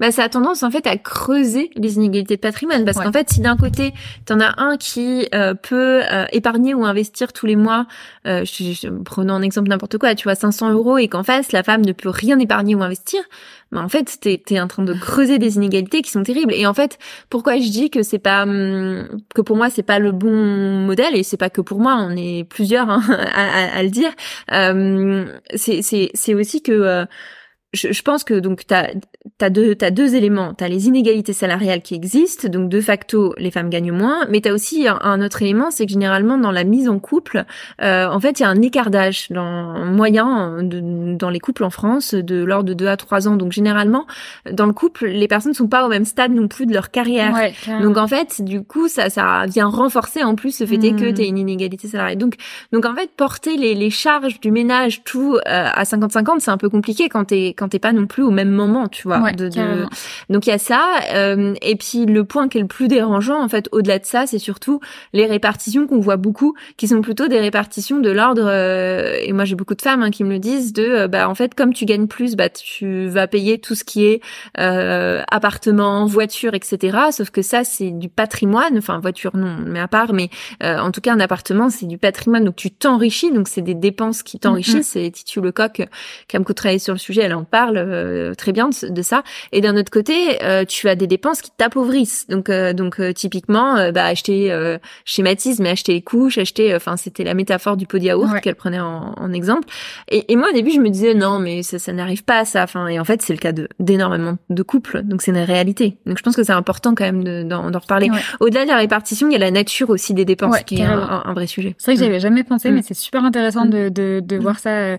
bah, ça a tendance en fait à creuser les inégalités de patrimoine parce qu'en fait, si d'un côté, t'en as un qui euh, peut euh, épargner ou investir tous les mois, euh, je, prenons un exemple n'importe quoi, tu vois, 500 euros et qu'en face, la femme ne peut rien épargner ou investir, bah en fait, t'es es en train de creuser des inégalités qui sont terribles. Et en fait, pourquoi je dis que c'est pas hum, que pour moi c'est pas le bon modèle et c'est pas que pour moi, on est plusieurs hein, à, à, le dire. Euh, c'est c'est aussi que euh, je, je, pense que donc tu as, deux, as deux éléments. Tu as les inégalités salariales qui existent, donc de facto, les femmes gagnent moins, mais tu as aussi un, autre élément, c'est que généralement, dans la mise en couple, euh, en fait, il y a un écart d'âge dans, moyen de, dans les couples en France de l'ordre de 2 à 3 ans. Donc généralement, dans le couple, les personnes sont pas au même stade non plus de leur carrière. donc en fait, du coup, ça, ça vient renforcer en plus le fait que mmh. tu as une inégalité salariale. Donc, donc en fait, porter les, les charges du ménage tout euh, à 50-50, c'est un peu compliqué quand tu quand t'es pas non plus au même moment, tu vois. De, Donc il y a ça. Euh, et puis le point qui est le plus dérangeant, en fait, au-delà de ça, c'est surtout les répartitions qu'on voit beaucoup, qui sont plutôt des répartitions de l'ordre. Euh, et moi j'ai beaucoup de femmes hein, qui me le disent de, euh, bah en fait comme tu gagnes plus, bah tu vas payer tout ce qui est appartement, voiture, etc. Sauf que ça c'est du patrimoine. Enfin voiture non, mais à part. Mais en tout cas un appartement c'est du patrimoine, donc tu t'enrichis. Donc c'est des dépenses qui t'enrichissent. C'est Titu Lecoq qui a beaucoup travaillé sur le sujet. Elle en parle euh, très bien de, ça. Et d'un autre côté, euh, tu as des dépenses qui t'appauvrissent. Donc, euh, donc typiquement, bah, acheter, schématisme, mais acheter les couches, acheter, enfin, c'était la métaphore du pot de yaourt qu'elle prenait en, en exemple. Et, et, moi, au début, je me disais non, mais ça, ça n'arrive pas à ça. Enfin, et en fait, c'est le cas de d'énormément de couples. Donc, c'est une réalité. Donc, je pense que c'est important quand même d'en reparler. Au-delà de la répartition, il y a la nature aussi des dépenses qui est un, vrai sujet. C'est vrai que j'avais jamais pensé, mm. mais c'est super intéressant de, de, de mm. voir ça